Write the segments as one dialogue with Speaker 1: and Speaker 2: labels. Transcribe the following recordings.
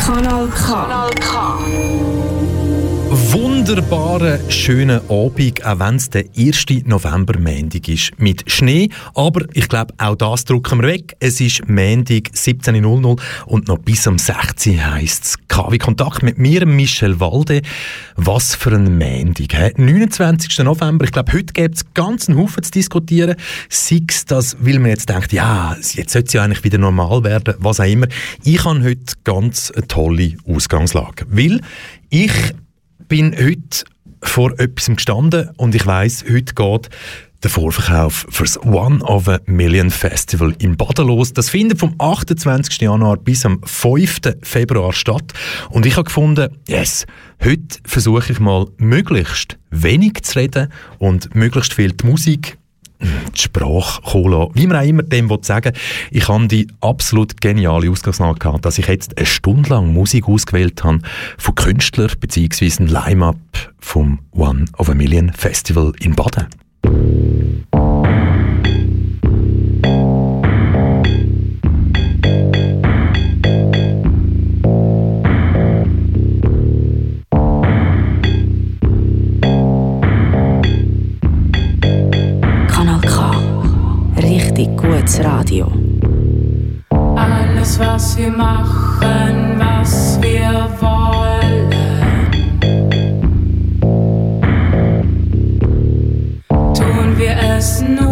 Speaker 1: Kanal K. Kanal K
Speaker 2: wunderbaren, schönen Abend, auch wenn es der 1. November Mendig ist. Mit Schnee, aber ich glaube, auch das drücken wir weg. Es ist Mendig 17.00 und noch bis um 16 heisst es KW Kontakt mit mir, Michel Walde. Was für ein Mendig. 29. November, ich glaube, heute gibt es ganz einen Haufen zu diskutieren. Sei es das, weil man jetzt denkt, ja, jetzt sollte es ja eigentlich wieder normal werden, was auch immer. Ich habe heute ganz eine tolle Ausgangslage, weil ich bin heute vor etwas gestanden und ich weiß, heute geht der Vorverkauf fürs One of a Million Festival in Baden los. Das findet vom 28. Januar bis am 5. Februar statt. Und ich habe gefunden, yes, heute versuche ich mal möglichst wenig zu reden und möglichst viel die Musik die Sprache kommen Wie man auch immer dem sagen ich habe die absolut geniale Ausgangslage gehabt, dass ich jetzt eine Stunde lang Musik ausgewählt habe von Künstlern bzw. ein Line-Up vom One of a Million Festival in Baden.
Speaker 1: Gutes Radio.
Speaker 3: Alles, was wir machen, was wir wollen, tun wir es nur,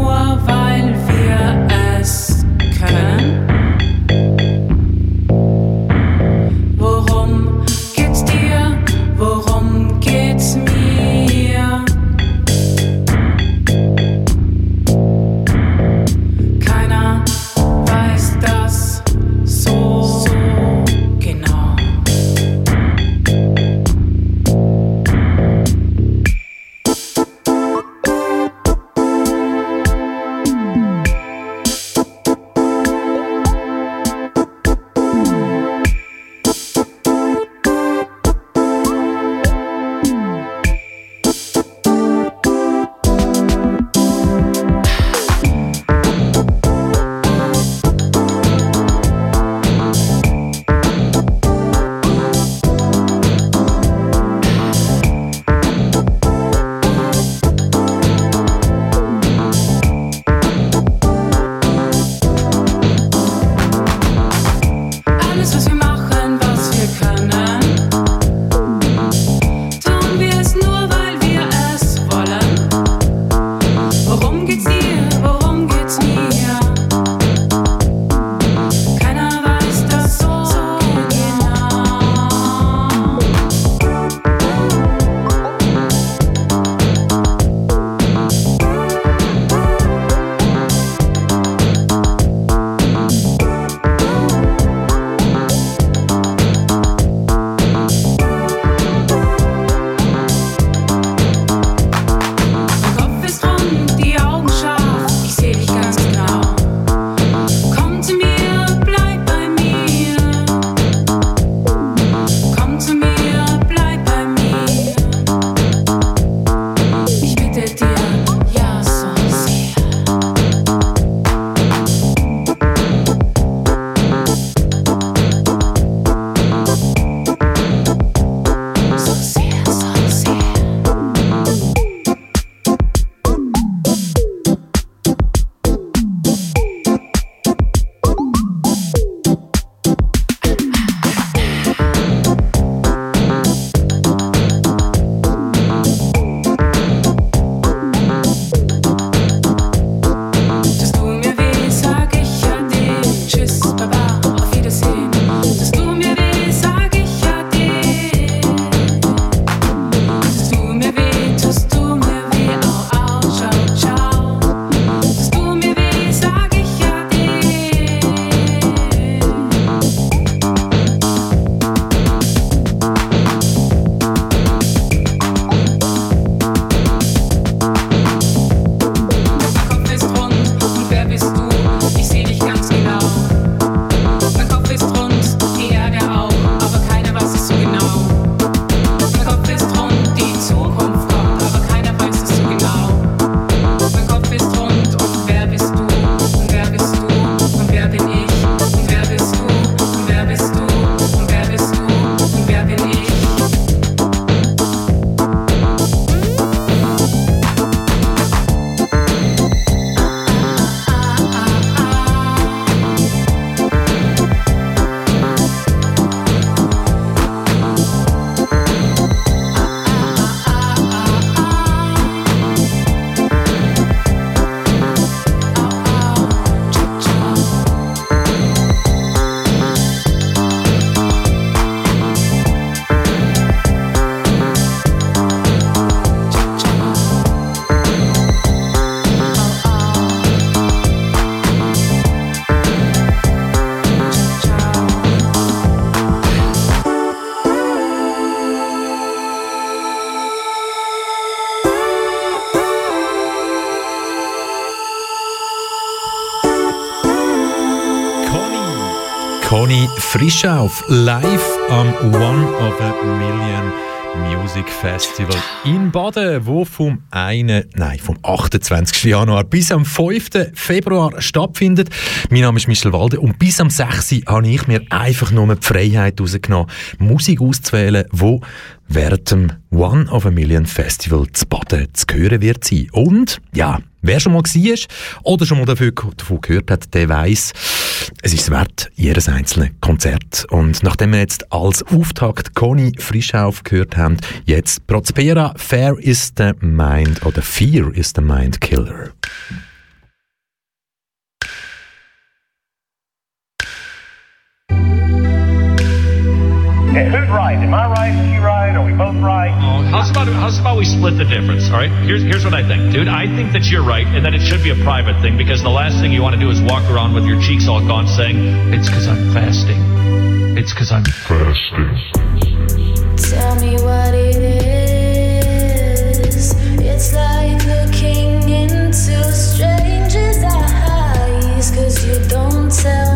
Speaker 2: Conny Frischauf live am One of a Million Music Festival in Baden, wo vom 1, nein, vom 28. Januar bis am 5. Februar stattfindet. Mein Name ist Michel Walde und bis am 6. habe ich mir einfach nur die Freiheit rausgenommen, Musik auszuwählen, wo während One of a Million Festival zu Baden zu hören wird sein. Und, ja, wer schon mal war oder schon mal davon gehört hat, der weiß, es ist wert, jedes einzelne Konzert. Und nachdem wir jetzt als Auftakt Conny Frischauf gehört haben, jetzt Prospera, Fair is the Mind oder Fear is the Mind Killer.
Speaker 4: Okay, who's right? Am I right? Is she right? Are we both right?
Speaker 5: Oh, how's about how's about we split the difference? All right. Here's here's what I think, dude. I think that you're right, and that it should be a private thing because the last thing you want to do is walk around with your cheeks all gone, saying it's because I'm fasting. It's because I'm fasting.
Speaker 6: Tell me what it is. It's like looking into strangers' eyes, cause you don't tell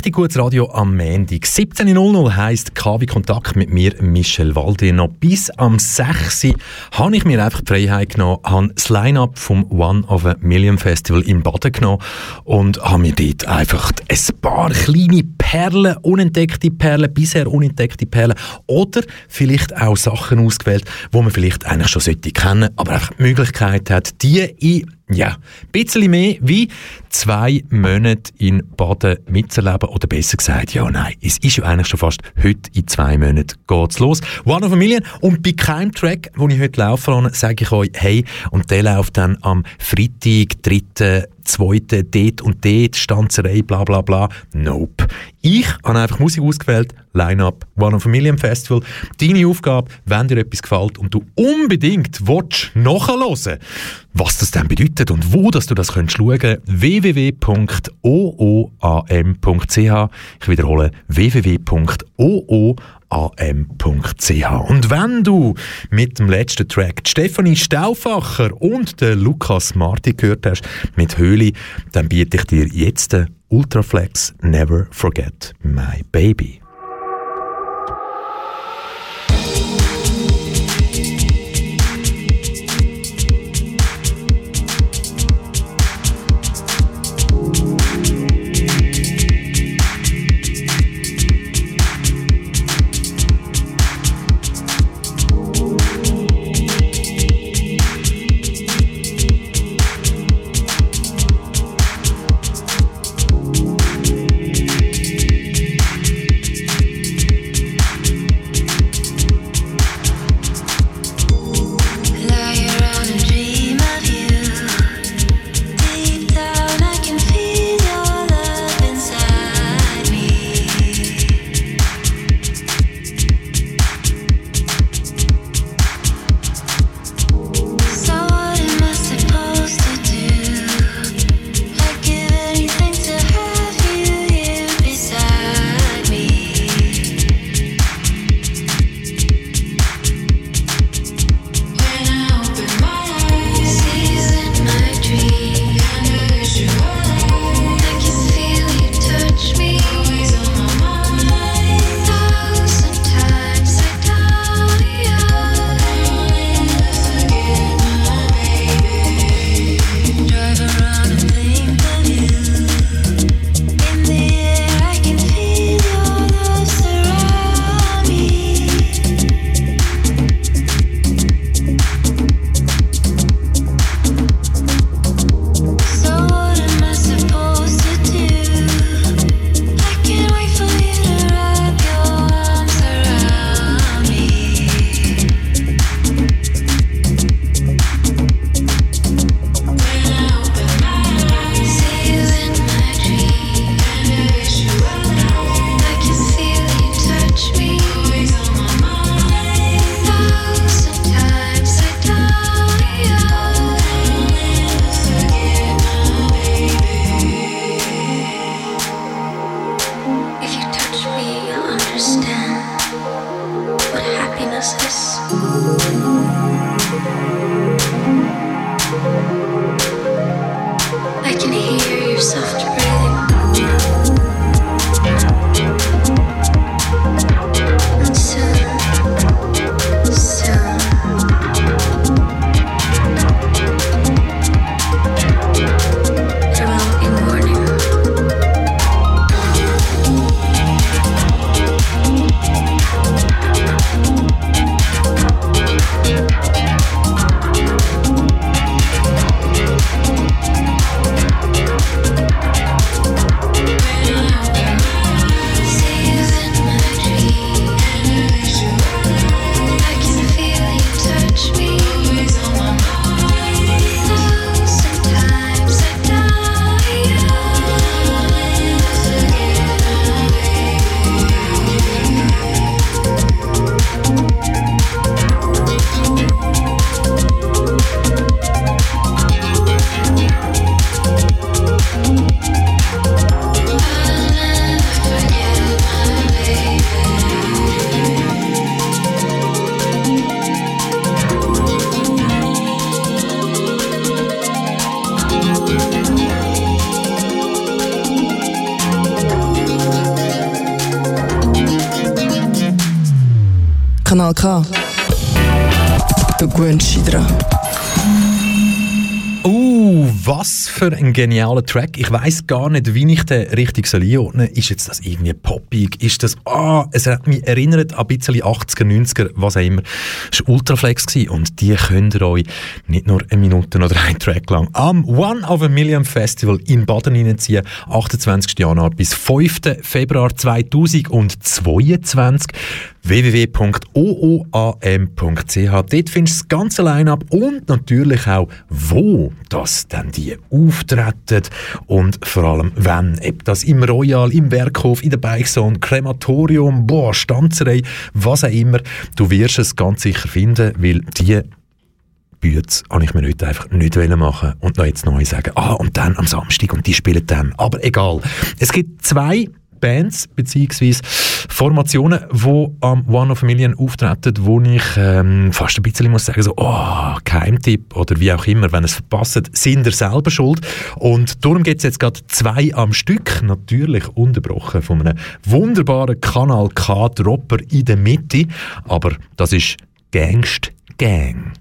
Speaker 7: richtig gutes Radio
Speaker 2: am Montag. 17.00 heisst KW Kontakt mit mir, Michel Walde. Noch bis am 6. habe ich mir einfach die Freiheit genommen, habe das Line-Up vom One of a Million Festival in Baden genommen und habe mir dort einfach ein paar kleine Perlen, unentdeckte Perlen, bisher unentdeckte Perlen oder vielleicht auch Sachen ausgewählt, wo man vielleicht eigentlich schon sollte kennen, aber einfach die Möglichkeit hat, die in ja, ein bisschen mehr wie zwei Monate in Baden mitzuerleben. Oder besser gesagt, ja, nein, es ist ja eigentlich schon fast heute in zwei Monaten geht's los. One of a Million. Und bei keinem Track, den ich heute laufen lasse, sage ich euch, hey, und der läuft dann am Freitag, 3 zweite, dort und dort, Stanzerei, bla bla bla. Nope. Ich habe einfach Musik ausgewählt, Line-Up, One of a Million Festival. Deine Aufgabe, wenn dir etwas gefällt und du unbedingt willst, nachhören was das dann bedeutet und wo dass du das könntest schauen, www.ooam.ch. Ich wiederhole, www.ooam.ch am.ch. Und wenn du mit dem letzten Track Stefanie Stauffacher und den Lukas Marti gehört hast mit Höhle, dann biete ich dir jetzt den Ultraflex Never Forget My Baby.
Speaker 8: Kanal K. Du gewöhnst dich dran.
Speaker 9: Uh, was für ein genialer Track. Ich weiß gar nicht, wie ich den richtig einordnen soll. Ist jetzt das irgendwie poppig? Ist das, ah, es hat mich erinnert an ein bisschen 80er, 90er, was auch immer. Es war Ultraflex und die könnt ihr euch nicht nur eine Minute oder ein Track lang am One of a Million Festival in Baden reinziehen. 28. Januar bis 5. Februar 2022 www.ooam.ch. Dort findest du das ganze Line-Up und natürlich auch, wo das dann die auftreten und vor allem wann. Ob das im Royal, im Werkhof, in der Beichzone, Krematorium, boah, Stanzerei, was auch immer. Du wirst es ganz sicher finden, weil die Bütz habe ich mir heute einfach nicht machen und noch jetzt neu sagen, ah, und dann am Samstag und die spielen dann. Aber egal. Es gibt zwei Bands bzw. Formationen, die am One of a Million auftreten, wo ich ähm, fast ein bisschen muss sagen, so, oh, Keimtipp oder wie auch immer, wenn es verpasst, sind ihr selber schuld. Und darum gibt es jetzt gerade zwei am Stück, natürlich unterbrochen von einem wunderbaren Kanal K-Dropper in der Mitte, aber das ist Gangst Gang.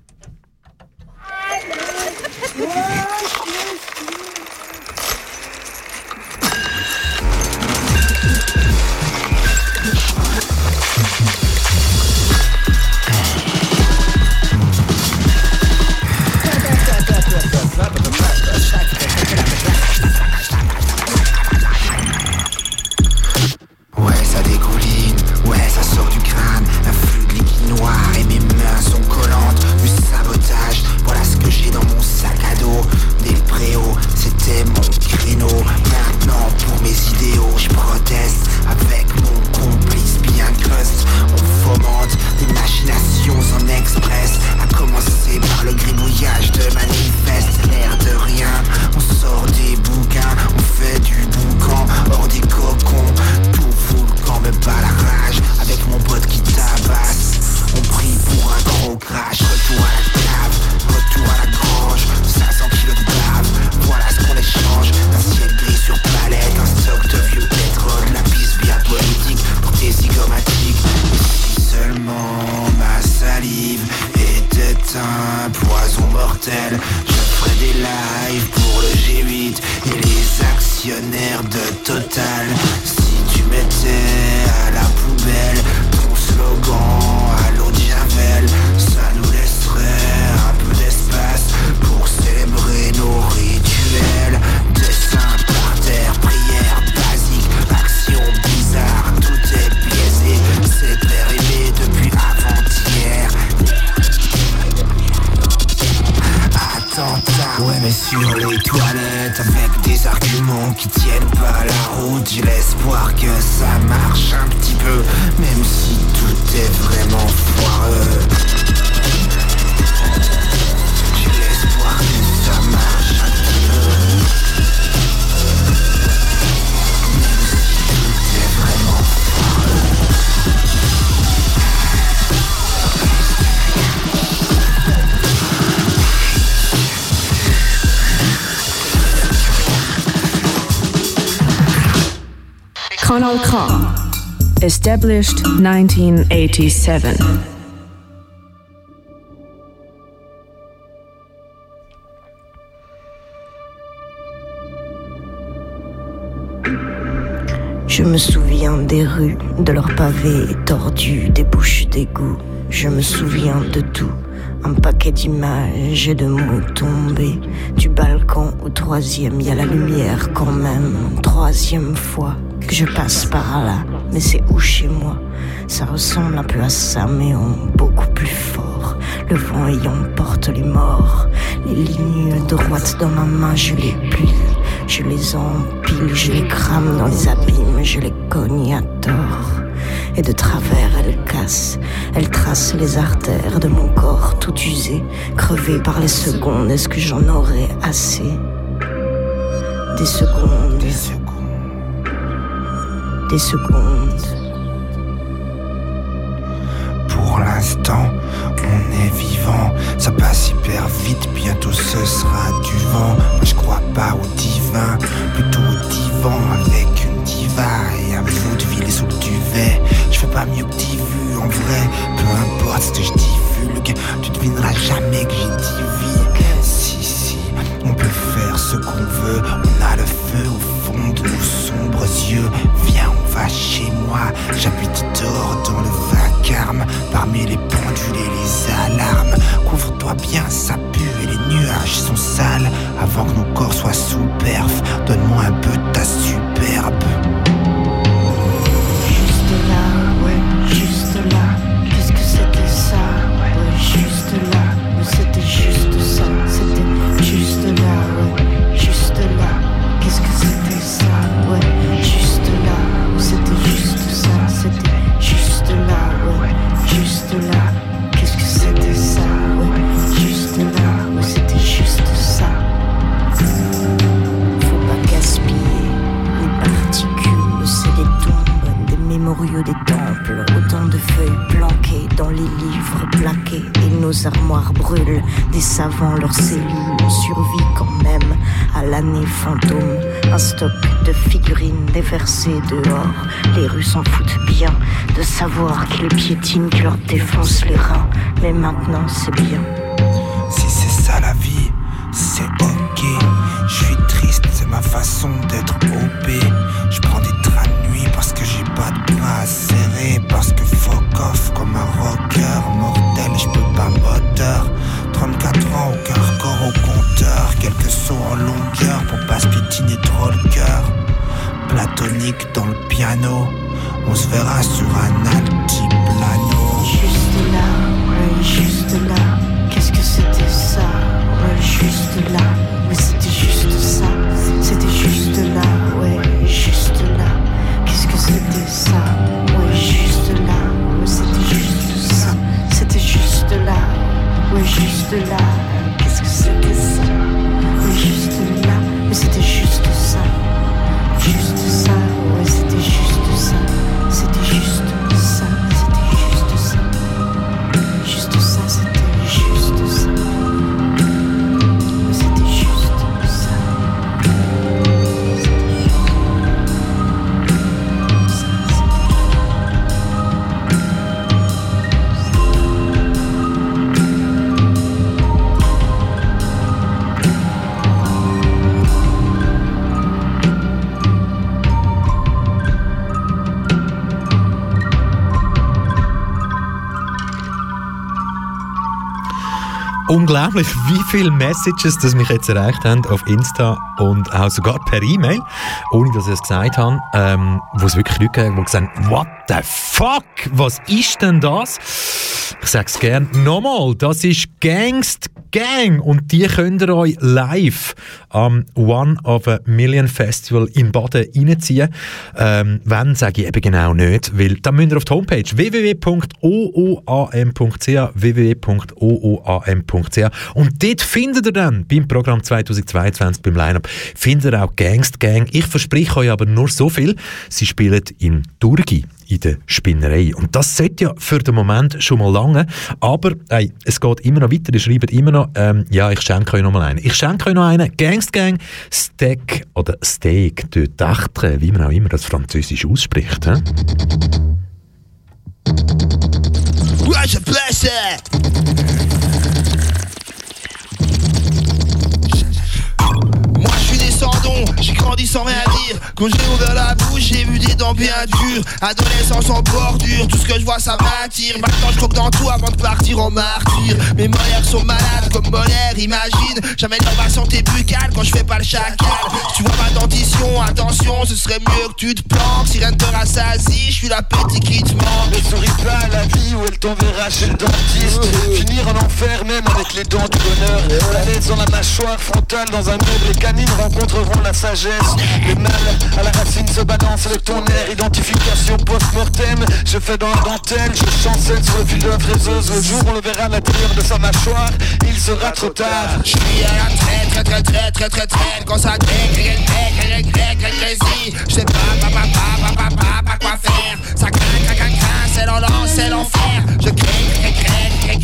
Speaker 1: Established 1987.
Speaker 10: Je me souviens des rues, de leurs pavés tordus, des bouches d'égout. Je me souviens de tout. Un paquet d'images et de mots tombés. Du balcon au troisième, y a la lumière quand même. Troisième fois je passe par là mais c'est où chez moi? Ça ressemble un peu à ça, mais en beaucoup plus fort. Le vent ayant porte les morts, les lignes droites dans ma main, je les plie, je les empile, je les crame dans les abîmes, je les cogne à tort. Et de travers, elles cassent, elles tracent les artères de mon corps tout usé, crevé par les secondes. Est-ce que j'en aurais assez? Des secondes. Des secondes des secondes.
Speaker 11: Pour l'instant, on est vivant, ça passe hyper vite, bientôt ce sera du vent. Moi je crois pas au divin, plutôt au divan avec une diva et un bout de ville sous le duvet. Je fais pas mieux que vu en vrai, peu importe
Speaker 9: trotz je divulgue. Tu devineras jamais que j'ai divigue. Si, si, on peut faire ce qu'on veut. On a le feu au fond de nos sombres yeux. Chez moi. J'habite dehors dans le vacarme. Parmi les pendules et les alarmes. Couvre-toi bien, ça pue et les nuages sont sales. Avant que nos corps soient sous perf, donne-moi un peu de ta
Speaker 10: de figurines déversées dehors, les rues s'en foutent bien de savoir qu'ils piétinent, qui leur défoncent les reins, mais maintenant c'est bien.
Speaker 9: Si c'est ça la vie, c'est ok. Je suis triste, c'est ma façon d'être OP. Platonique dans le piano, on se verra sur un altiplano.
Speaker 10: Juste là, ouais, juste là.
Speaker 2: Unglaublich, wie viele Messages das mich jetzt erreicht haben auf Insta und auch sogar per E-Mail, ohne dass ich es gesagt habe, ähm, wo es wirklich Leute haben, die gesagt haben, what the fuck, was ist denn das? Ich sag's gern nochmal, das ist Gangst Gang und die könnt ihr euch live am One of a Million Festival in Baden reinziehen. Ähm, wenn, sage ich eben genau nicht, weil dann müsst ihr auf die Homepage www.ooam.ch www.ooam.ch und dort findet ihr dann beim Programm 2022 beim Lineup findet ihr auch Gangst Gang. Ich verspreche euch aber nur so viel, sie spielen in Durgi in der Spinnerei. Und das sollte ja für den Moment schon mal lange, aber ey, es geht immer noch weiter, ihr schreibt immer noch, ähm, ja, ich schenke euch noch mal einen. Ich schenke euch noch einen, Gangst Gang, Steak oder Steak de Dachtre, wie man auch immer das Französisch ausspricht. He?
Speaker 12: Wesh, blessé j'ai grandi sans rien dire. Quand j'ai ouvert la bouche, j'ai vu des dents bien dures. Adolescence en bordure, tout ce que je vois ça m'attire. Maintenant je croque dans tout avant de partir en martyr. Mes molaires sont malades comme molaires, imagine. Jamais dans ma santé buccale quand je fais pas le chacal. Tu vois ma dentition, attention, ce serait mieux que tu te planques. Si rien ne te rassasie, je suis la petite qui te manque.
Speaker 13: Ne souris pas à la vie où elle t'enverra chez le dentiste. Finir en enfer même avec les dents du bonheur. La laisse dans la mâchoire frontale dans un mur Les canines rencontreront la Le mal à la racine se balance avec ton air. Identification post-mortem. Je fais dans la dentelle, je chancelle sur le fil de la fraiseuse Le jour on le verra à l'intérieur de sa mâchoire. Il sera trop tard.
Speaker 12: Je suis à la très très très très très très très crée, crée, crée, crée, si Je sais pas, pas, pas, pas, pas, quoi faire. Ça craint, craint, craint, craint, c'est l'enlance, c'est l'enfer. Je crée,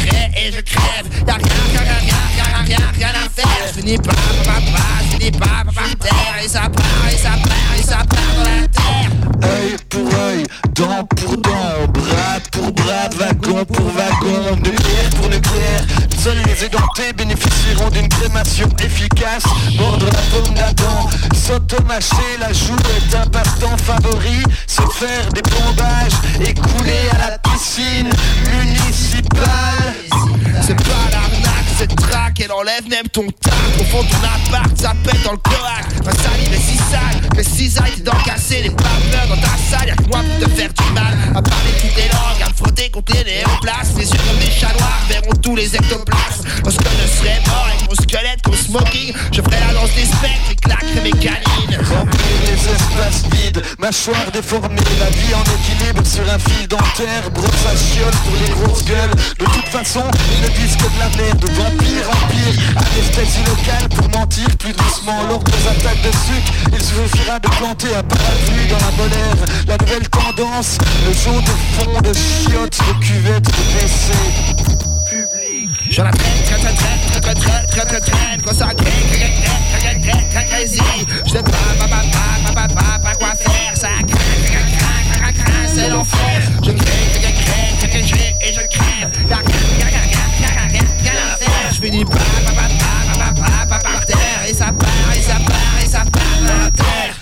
Speaker 12: et je crève. Y'a rien, rien, rien, rien, rien, rien, rien à faire. Je finis pas, pas, pas, je finis pas, par terre. Et ça part, et ça part, et ça part dans la terre.
Speaker 13: Œil pour œil, dent pour dent, bras pour bras, wagon pour wagon, Seuls les édentés bénéficieront d'une crémation efficace. Mordre la paume d'Adam, s'automacher la joue est un passe-temps favori. Se faire des plombages et couler à la piscine municipale.
Speaker 12: C'est pas l'arnaque, c'est traque, elle enlève même ton tac. Au fond de ton appart, ça pète dans le cloaque. Ma salive est si sale, que cisailles t'es d'encasser Les paveurs dans ta salle, y'a que moi pour te faire du mal. À parler toutes les langues, à me frotter contre les néoplaces Les yeux comme des chats noirs verront tous les ectoplasmes. Lorsque je serai mort avec mon squelette comme smoking Je ferai la danse des spectres et claquerai mes canines.
Speaker 13: Remplir les espaces vides, mâchoire déformée, la vie en équilibre sur un fil dentaire, brosse à pour les grosses gueules. De toute façon, ils ne disent que de la merde, de vampire en pire, anesthésie locale pour mentir plus doucement lors des attaques de sucre. Il suffira de planter un parapluie dans la molaire. La nouvelle tendance, le jaune de fond de chiottes de cuvette de
Speaker 12: Je sais pas, quoi faire c'est l'enfer Je et je finit par, par, par, par, par, par terre. Et ça part, et ça part, et ça part à terre.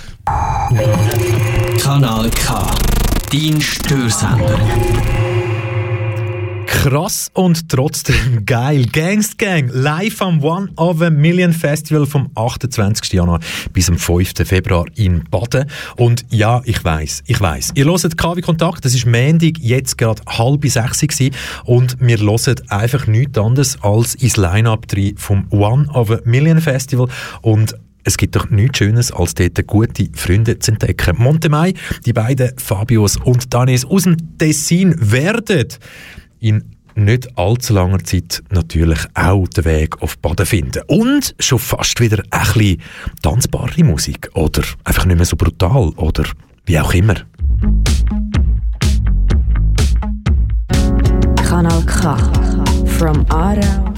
Speaker 14: Kanal K. Dein
Speaker 2: Krass und trotzdem geil. Gangst Gang live am One of a Million Festival vom 28. Januar bis am 5. Februar in Baden. Und ja, ich weiß, ich weiß. Ihr hört KW Kontakt, das ist Mendig, jetzt gerade halb sechs gewesen, und wir hören einfach nichts anderes als ins Line-Up vom One of a Million Festival und es gibt doch nichts Schönes, als dort gute Freunde zu entdecken. Montemay, die beiden Fabios und Danis aus dem Tessin werden in nicht allzu langer Zeit natürlich auch den Weg auf Baden finden. Und schon fast wieder ein bisschen tanzbare Musik. Oder einfach nicht mehr so brutal. Oder wie auch immer.
Speaker 1: Kanal K. From Aarau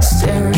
Speaker 2: Staring.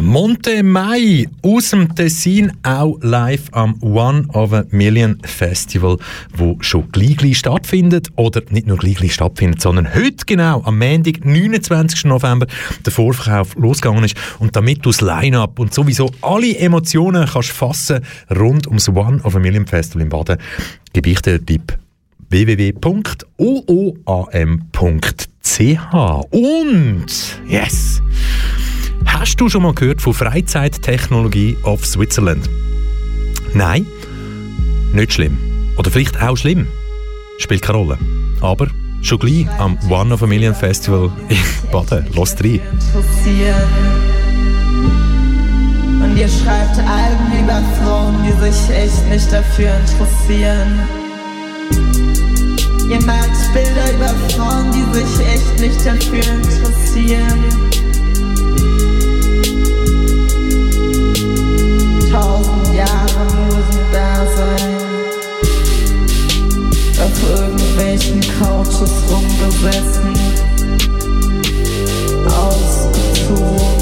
Speaker 2: Monte Mai aus dem Tessin, auch live am One of a Million Festival, wo schon gleich, gleich stattfindet. Oder nicht nur gleich, gleich stattfindet, sondern heute genau, am Montag, 29. November, der Vorverkauf losgegangen ist. Und damit du das Line-Up und sowieso alle Emotionen kannst fassen rund ums One of a Million Festival in Baden, gebe ich dir den Tipp www.ooam.ch und yes Hast du schon mal gehört von Freizeittechnologie of Switzerland? Nein? Nicht schlimm. Oder vielleicht auch schlimm. Spielt keine Rolle. Aber schon gleich am One of a Million Festival in Baden. Los rein.
Speaker 15: Und ihr schreibt Alben über Frauen, die sich echt nicht dafür interessieren. Ihr malt Bilder über Frauen, die sich echt nicht dafür interessieren. Musendasein. Auf irgendwelchen Couches rumgesessen. Ausgezogen.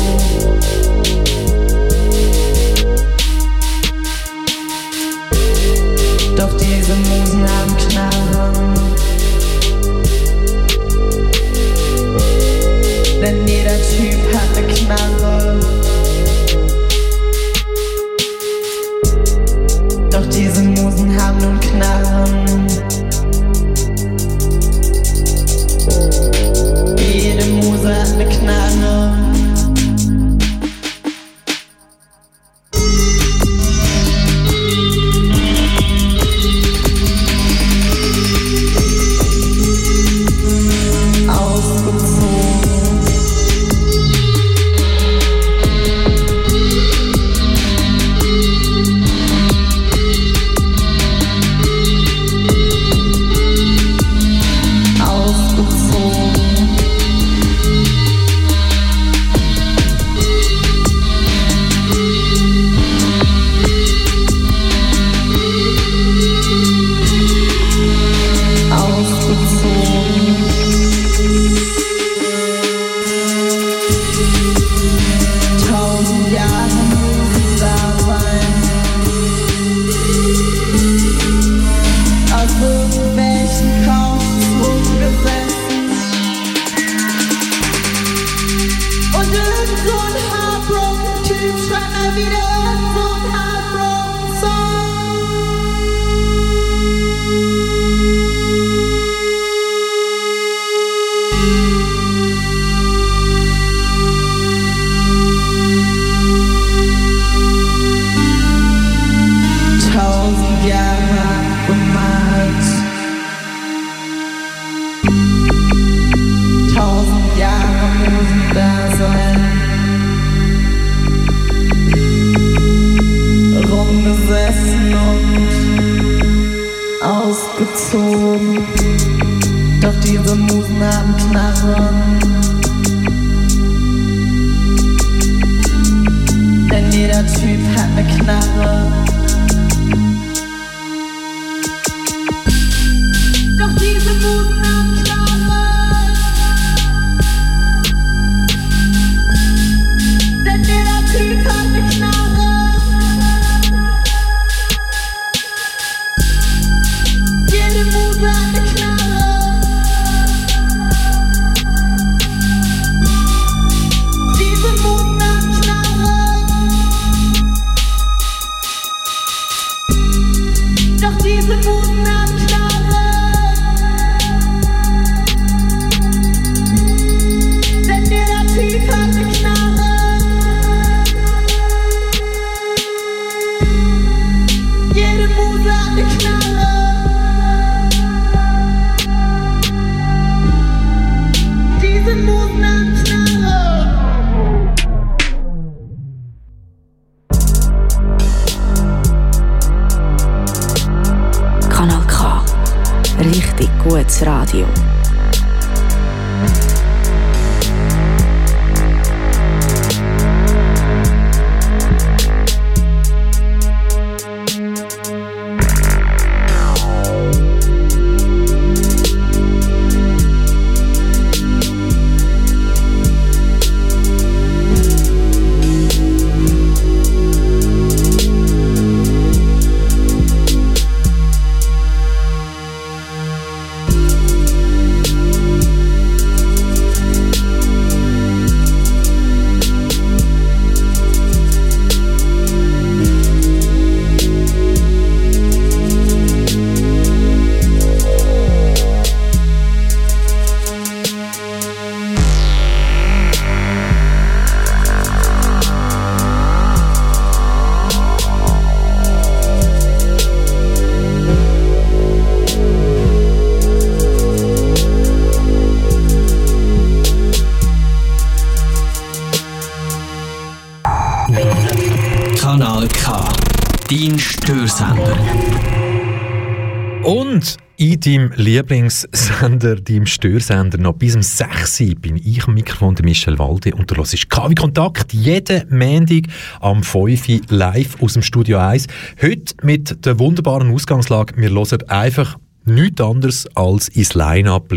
Speaker 2: Deinem Lieblingssender, deinem Störsender, noch bis um 6 Uhr bin ich am Mikrofon, der Michel Walde, und du hörst KW Kontakt jeden Montag am 5 Uhr live aus dem Studio 1. Heute mit der wunderbaren Ausgangslage, wir hören einfach nichts anderes als ins Line-Up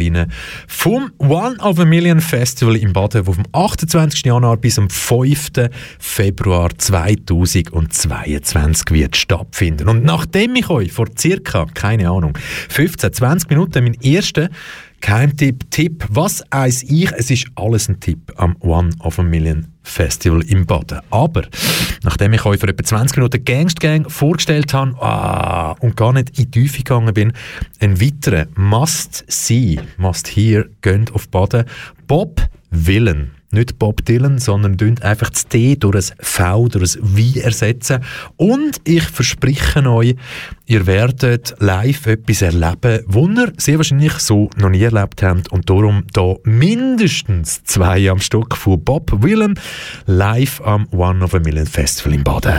Speaker 2: vom One of a Million Festival in Baden, das vom 28. Januar bis zum 5. Februar 2022 wird stattfinden. Und nachdem ich euch vor circa, keine Ahnung, 15, 20 Minuten meinen ersten Geheimtipp, Tipp, was eis ich? Es ist alles ein Tipp am One of a Million Festival im Baden. Aber nachdem ich euch vor etwa 20 Minuten Gangst Gang vorgestellt habe ah, und gar nicht in die Tiefe gegangen bin, ein weiterer Must See, Must Hear, gönnt auf Baden, Bob Willen nicht Bob Dylan, sondern einfach das D durch ein V, durch ein Wie ersetzen. Und ich verspreche euch, ihr werdet live etwas erleben, was ihr sehr wahrscheinlich so noch nie erlebt habt. Und darum da mindestens zwei am Stück von Bob Willem live am One of a Million Festival in Baden.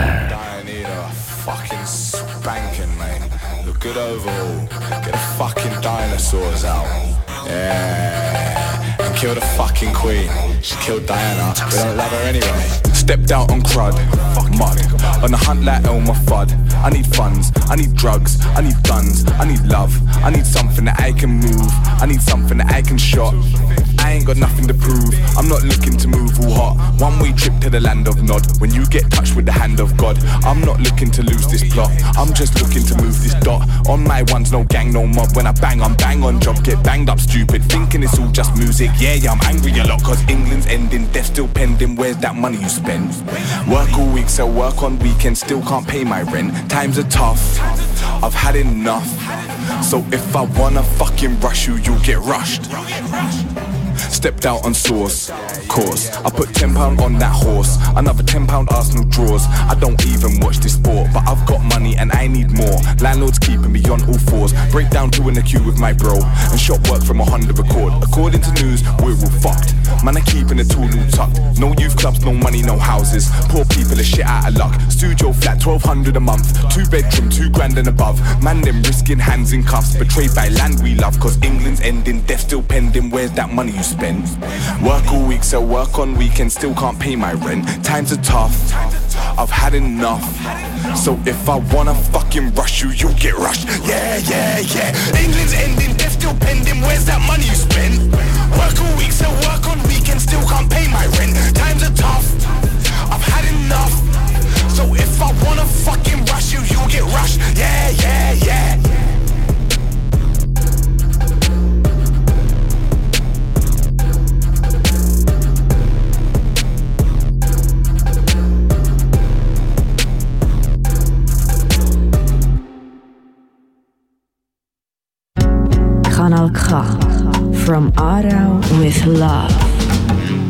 Speaker 2: Good overall. Get the fucking dinosaurs out. Yeah. Kill the fucking queen. She killed Diana, we don't love her anyway. Stepped out on crud, mud. On the hunt like Elmer Fudd. I need funds, I need drugs, I need guns, I need love. I need something that I can move, I need something that I can shot.
Speaker 9: I ain't got nothing to prove. I'm not looking to move all hot. One way trip to the land of Nod. When you get touched with the hand of God, I'm not looking to lose this plot. I'm just looking to move this dot. On my ones, no gang, no mob. When I bang, I'm bang on job. Get banged up stupid, thinking it's all just music. Yeah, yeah, I'm angry a lot, cause England's ending, death still pending. Where's that money you spend? Work all week, so work on weekends, still can't pay my rent. Times are tough, I've had enough. So if I wanna fucking rush you, you'll get rushed. Stepped out on source, course. I put £10 on that horse. Another £10 Arsenal draws. I don't even watch this sport, but I've got money and I need more. Landlord's keeping me on all fours. Break down two in the queue with my bro. And shop work from a Honda Accord. According to news, we're all fucked. Man, I'm keeping the tool all tucked. No youth clubs, no money, no houses. Poor people are shit out of luck. Studio flat, 1200 a month. Two bedroom, two grand and above. Man, them risking hands in cuffs. Betrayed by land we love. Cause England's ending, death still pending. Where's that money you spend? Work all week, so work on weekends. Still can't pay my rent. Times are tough. I've had enough. So if I wanna fucking rush you, you'll get rushed. Yeah, yeah, yeah. England's ending, death still pending. Where's that money you spend? Work all week, so work on weekends. Still can't pay my rent. Times are tough. I've had enough. So if I wanna fucking rush you, you'll get rushed. Yeah, yeah, yeah.
Speaker 1: Kanal K. From Aarau with love.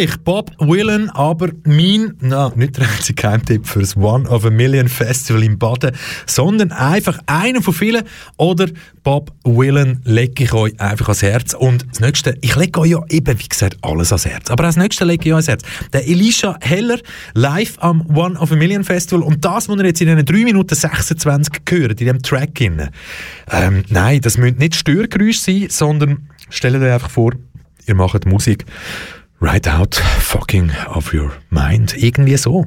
Speaker 2: Unglaublich. Bob Willen, aber mein, na, nicht der einzige Geheimtipp für das One of a Million Festival in Baden, sondern einfach einer von vielen. Oder Bob Willen lege ich euch einfach ans Herz. Und das nächste, ich lege euch ja eben, wie gesagt, alles ans Herz. Aber das nächste lege ich euch ans Herz. Der Elisha Heller, live am One of a Million Festival. Und das, was ihr jetzt in diesen 3 Minuten 26 hören, in diesem Track. Ähm, nein, das müssen nicht Störgeräusche sein, sondern stellt euch einfach vor, ihr macht Musik right out fucking of your mind. Irgendwie so.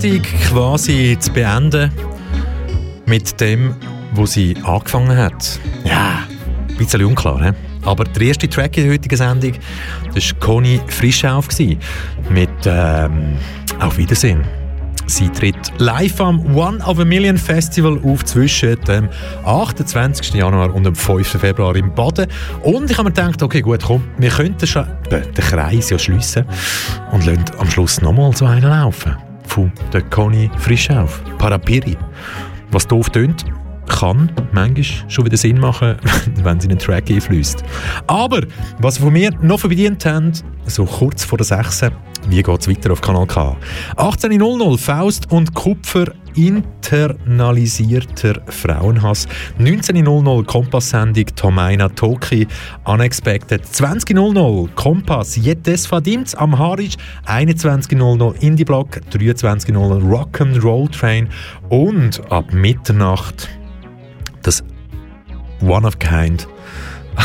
Speaker 2: Sendung quasi zu beenden mit dem, wo sie angefangen hat. Ja, ein bisschen unklar, he? aber der erste Track in der heutigen Sendung, das war Conny Frischauf mit ähm, Auf Wiedersehen. Sie tritt live am One of a Million Festival auf zwischen dem 28. Januar und dem 5. Februar im Baden. Und ich habe mir gedacht, okay, gut, komm, wir könnten schon den Kreis ja schliessen und lassen am Schluss nochmal so einen laufen. Von der Conny Frischauf, Parapiri. Was doof tönt, kann manchmal schon wieder Sinn machen, wenn sie einen Track einfließt. Aber was sie von mir noch verdient haben, so kurz vor der 6. Wie geht es weiter auf Kanal K? 18.00 Faust und Kupfer internalisierter Frauenhass. 19.00 Kompass-Sendung Tomaina Toki Unexpected. 20.00 Kompass Vadimts am Haric. 21.00 Indie-Block. 23.00 Rock'n'Roll Train. Und ab Mitternacht das One of Kind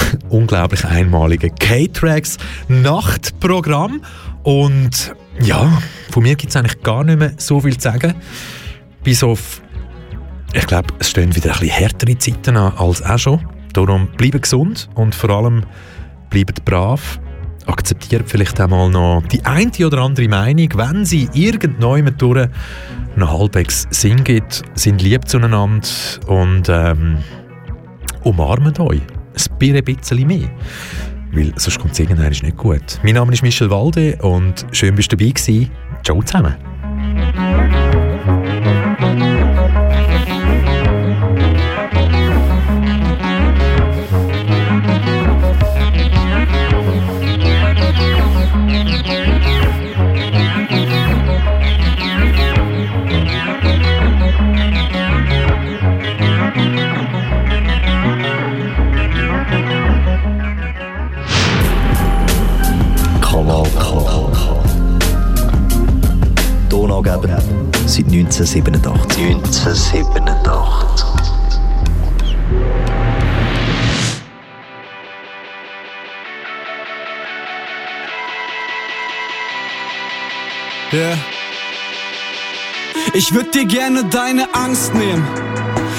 Speaker 2: unglaublich einmalige K-Tracks Nachtprogramm und ja, von mir gibt es eigentlich gar nicht mehr so viel zu sagen, bis auf ich glaube, es stehen wieder ein bisschen härtere Zeiten an als auch schon. Darum bleiben gesund und vor allem bleiben brav. Akzeptiert vielleicht einmal noch die eine oder andere Meinung, wenn sie irgendjemand durch noch halbwegs Sinn gibt, sind lieb zueinander und ähm, umarmt euch ein bisschen mehr. Weil sonst kommt es irgendwann nicht gut. Mein Name ist Michel Walde und schön bist du dabei gewesen. Ciao zusammen.
Speaker 7: Tonangeber seit 1987. 1987.
Speaker 16: Yeah. Ich würde dir gerne deine Angst nehmen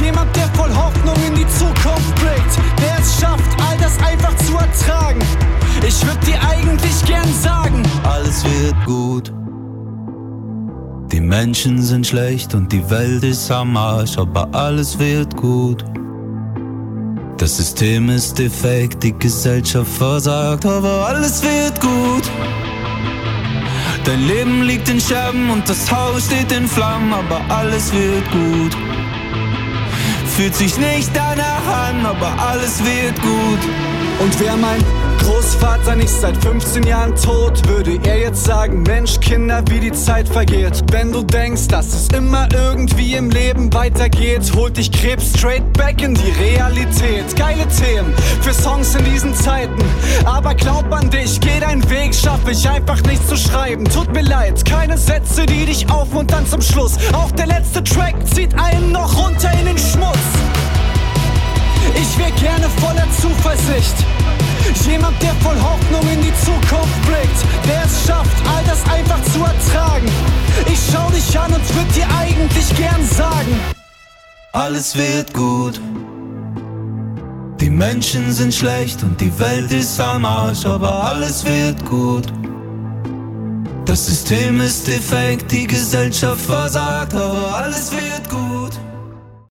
Speaker 16: Jemand, der voll Hoffnung in die Zukunft blickt, der es schafft, all das einfach zu ertragen. Ich würde dir eigentlich gern sagen,
Speaker 17: alles wird gut. Die Menschen sind schlecht und die Welt ist am Arsch, aber alles wird gut. Das System ist defekt, die Gesellschaft versagt, aber alles wird gut. Dein Leben liegt in Scherben und das Haus steht in Flammen, aber alles wird gut. Fühlt sich nicht danach an, aber alles wird gut.
Speaker 16: Und wer mein Großvater nicht seit 15 Jahren tot, würde er jetzt sagen, Mensch, Kinder, wie die Zeit vergeht. Wenn du denkst, dass es immer irgendwie im Leben weitergeht, holt dich Krebs straight back in die Realität. Geile Themen für Songs in diesen Zeiten. Aber glaub an dich, geh deinen Weg, schaffe ich einfach nicht zu schreiben. Tut mir leid, keine Sätze, die dich aufmuntern zum Schluss. Auch der letzte Track zieht einen noch runter in den Schmutz. Ich wär gerne voller Zuversicht. Jemand, der voll Hoffnung in die Zukunft blickt, der es schafft, all das einfach zu ertragen. Ich schau dich an und würd dir eigentlich gern sagen:
Speaker 17: Alles wird gut. Die Menschen sind schlecht und die Welt ist am Arsch, aber alles wird gut. Das System ist defekt, die Gesellschaft versagt, aber alles wird gut.